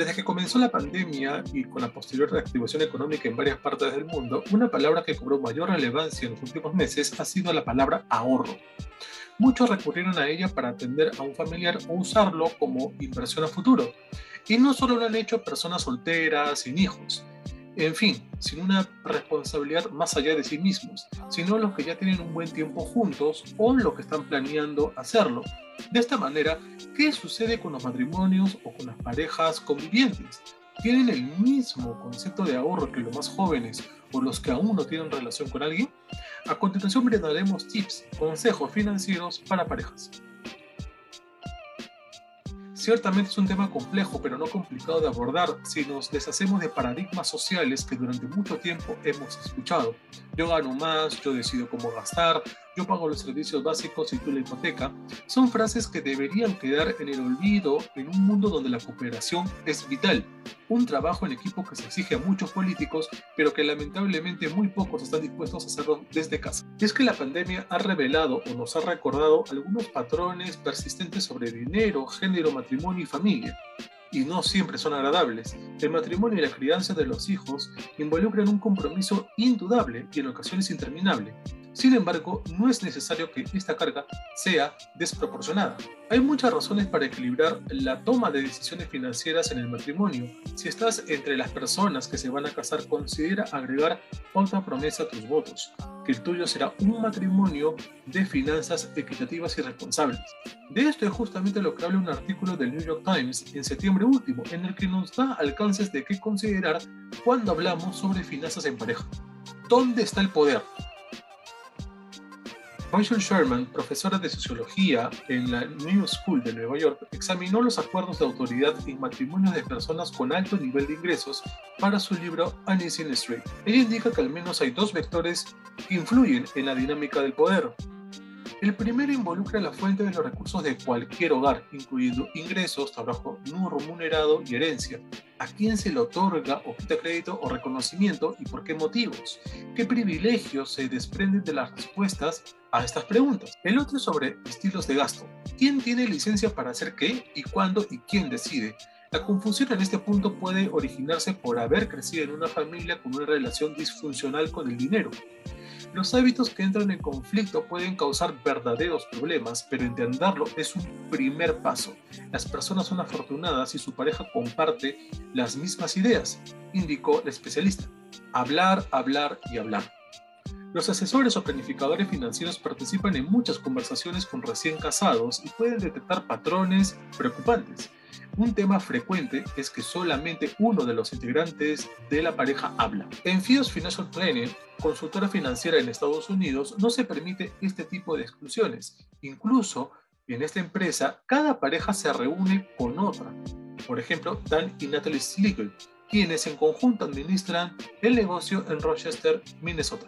Desde que comenzó la pandemia y con la posterior reactivación económica en varias partes del mundo, una palabra que cobró mayor relevancia en los últimos meses ha sido la palabra ahorro. Muchos recurrieron a ella para atender a un familiar o usarlo como inversión a futuro. Y no solo lo han hecho personas solteras, sin hijos, en fin, sin una responsabilidad más allá de sí mismos, sino los que ya tienen un buen tiempo juntos o los que están planeando hacerlo. De esta manera, ¿qué sucede con los matrimonios o con las parejas convivientes? ¿Tienen el mismo concepto de ahorro que los más jóvenes o los que aún no tienen relación con alguien? A continuación brindaremos tips, consejos financieros para parejas. Ciertamente es un tema complejo, pero no complicado de abordar si nos deshacemos de paradigmas sociales que durante mucho tiempo hemos escuchado. Yo gano más, yo decido cómo gastar, yo pago los servicios básicos y tú la hipoteca, son frases que deberían quedar en el olvido en un mundo donde la cooperación es vital. Un trabajo en equipo que se exige a muchos políticos, pero que lamentablemente muy pocos están dispuestos a hacerlo desde casa. Es que la pandemia ha revelado o nos ha recordado algunos patrones persistentes sobre dinero, género, matrimonio y familia y no siempre son agradables. El matrimonio y la crianza de los hijos involucran un compromiso indudable y en ocasiones interminable. Sin embargo, no es necesario que esta carga sea desproporcionada. Hay muchas razones para equilibrar la toma de decisiones financieras en el matrimonio. Si estás entre las personas que se van a casar, considera agregar otra promesa a tus votos, que el tuyo será un matrimonio de finanzas equitativas y responsables. De esto es justamente lo que habla un artículo del New York Times en septiembre último, en el que nos da alcances de qué considerar cuando hablamos sobre finanzas en pareja. ¿Dónde está el poder? Rachel Sherman, profesora de sociología en la New School de Nueva York, examinó los acuerdos de autoridad en matrimonios de personas con alto nivel de ingresos para su libro Uneasy Street. Ella indica que al menos hay dos vectores que influyen en la dinámica del poder. El primero involucra la fuente de los recursos de cualquier hogar, incluyendo ingresos, trabajo no remunerado y herencia a quién se le otorga o quita crédito o reconocimiento y por qué motivos, qué privilegios se desprenden de las respuestas a estas preguntas. El otro es sobre estilos de gasto. ¿Quién tiene licencia para hacer qué y cuándo y quién decide? La confusión en este punto puede originarse por haber crecido en una familia con una relación disfuncional con el dinero. Los hábitos que entran en conflicto pueden causar verdaderos problemas, pero entenderlo es un primer paso. Las personas son afortunadas si su pareja comparte las mismas ideas, indicó el especialista. Hablar, hablar y hablar. Los asesores o planificadores financieros participan en muchas conversaciones con recién casados y pueden detectar patrones preocupantes. Un tema frecuente es que solamente uno de los integrantes de la pareja habla. En FIOS Financial Planning, consultora financiera en Estados Unidos, no se permite este tipo de exclusiones. Incluso en esta empresa, cada pareja se reúne con otra. Por ejemplo, Dan y Natalie Sliegel, quienes en conjunto administran el negocio en Rochester, Minnesota.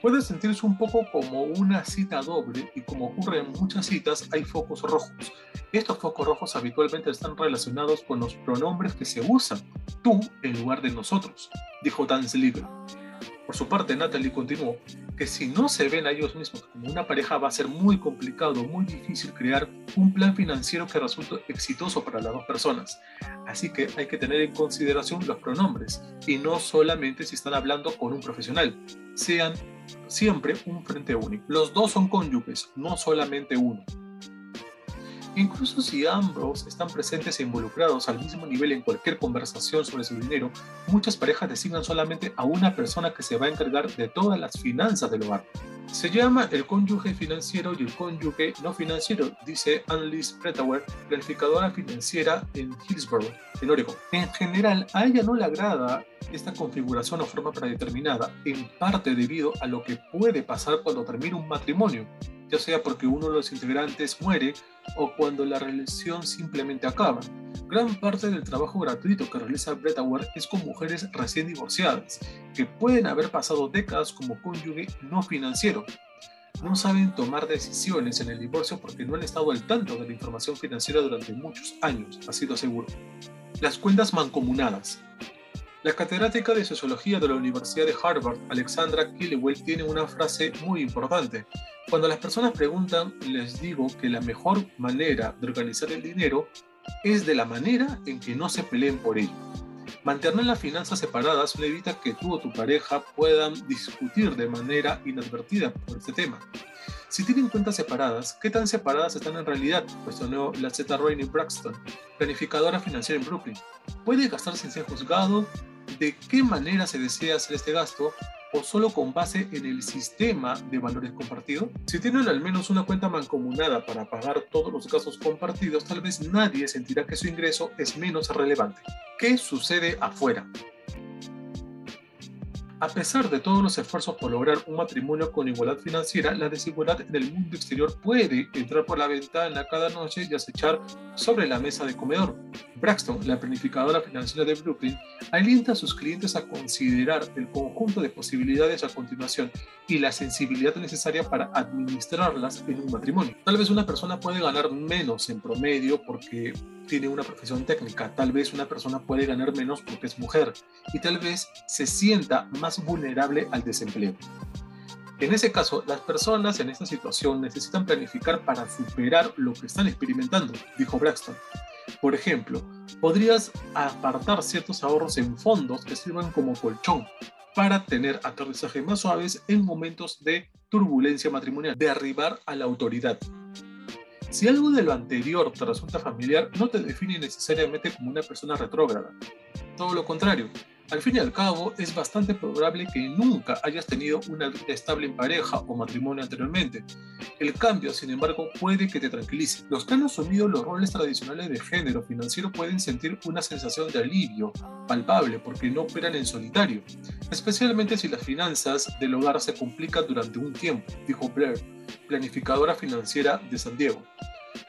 Puede sentirse un poco como una cita doble y como ocurre en muchas citas hay focos rojos. Estos focos rojos habitualmente están relacionados con los pronombres que se usan, tú en lugar de nosotros, dijo Dan Sliegel. Por su parte, Natalie continuó que si no se ven a ellos mismos como una pareja va a ser muy complicado, muy difícil crear un plan financiero que resulte exitoso para las dos personas. Así que hay que tener en consideración los pronombres y no solamente si están hablando con un profesional. Sean siempre un frente único. Los dos son cónyuges, no solamente uno. Incluso si ambos están presentes e involucrados al mismo nivel en cualquier conversación sobre su dinero, muchas parejas designan solamente a una persona que se va a encargar de todas las finanzas del hogar. Se llama el cónyuge financiero y el cónyuge no financiero, dice Annalise Pretauer, planificadora financiera en Hillsborough, en Oregon. En general, a ella no le agrada esta configuración o forma predeterminada, en parte debido a lo que puede pasar cuando termina un matrimonio, ya sea porque uno de los integrantes muere o cuando la relación simplemente acaba. Gran parte del trabajo gratuito que realiza Bretauer es con mujeres recién divorciadas, que pueden haber pasado décadas como cónyuge no financiero. No saben tomar decisiones en el divorcio porque no han estado al tanto de la información financiera durante muchos años, así lo aseguro. Las cuentas mancomunadas. La catedrática de Sociología de la Universidad de Harvard, Alexandra Killewell, tiene una frase muy importante. Cuando las personas preguntan, les digo que la mejor manera de organizar el dinero es de la manera en que no se peleen por ello. Mantener las finanzas separadas no evita que tú o tu pareja puedan discutir de manera inadvertida por este tema. Si tienen cuentas separadas, ¿qué tan separadas están en realidad? Cuestionó la Z. Rainey Braxton, planificadora financiera en Brooklyn. ¿Puede gastar sin ser juzgado? ¿De qué manera se desea hacer este gasto? ¿O solo con base en el sistema de valores compartido? Si tienen al menos una cuenta mancomunada para pagar todos los gastos compartidos, tal vez nadie sentirá que su ingreso es menos relevante. ¿Qué sucede afuera? A pesar de todos los esfuerzos por lograr un matrimonio con igualdad financiera, la desigualdad en el mundo exterior puede entrar por la ventana cada noche y acechar sobre la mesa de comedor. Braxton, la planificadora financiera de Brooklyn, alienta a sus clientes a considerar el conjunto de posibilidades a continuación y la sensibilidad necesaria para administrarlas en un matrimonio. Tal vez una persona puede ganar menos en promedio porque tiene una profesión técnica, tal vez una persona puede ganar menos porque es mujer y tal vez se sienta más vulnerable al desempleo. En ese caso, las personas en esta situación necesitan planificar para superar lo que están experimentando, dijo Braxton. Por ejemplo, podrías apartar ciertos ahorros en fondos que sirvan como colchón para tener aterrizajes más suaves en momentos de turbulencia matrimonial, de arribar a la autoridad. Si algo de lo anterior te resulta familiar, no te define necesariamente como una persona retrógrada. Todo lo contrario, al fin y al cabo, es bastante probable que nunca hayas tenido una vida estable en pareja o matrimonio anteriormente. El cambio, sin embargo, puede que te tranquilice. Los que han asumido los roles tradicionales de género financiero pueden sentir una sensación de alivio palpable porque no operan en solitario, especialmente si las finanzas del hogar se complican durante un tiempo, dijo Blair, planificadora financiera de San Diego.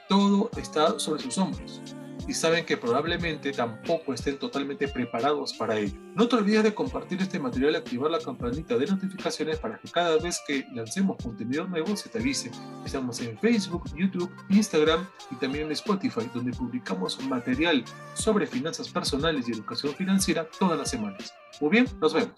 Todo está sobre sus hombros y saben que probablemente tampoco estén totalmente preparados para ello. No te olvides de compartir este material y activar la campanita de notificaciones para que cada vez que lancemos contenido nuevo se te avise. Estamos en Facebook, YouTube, Instagram y también en Spotify, donde publicamos material sobre finanzas personales y educación financiera todas las semanas. Muy bien, nos vemos.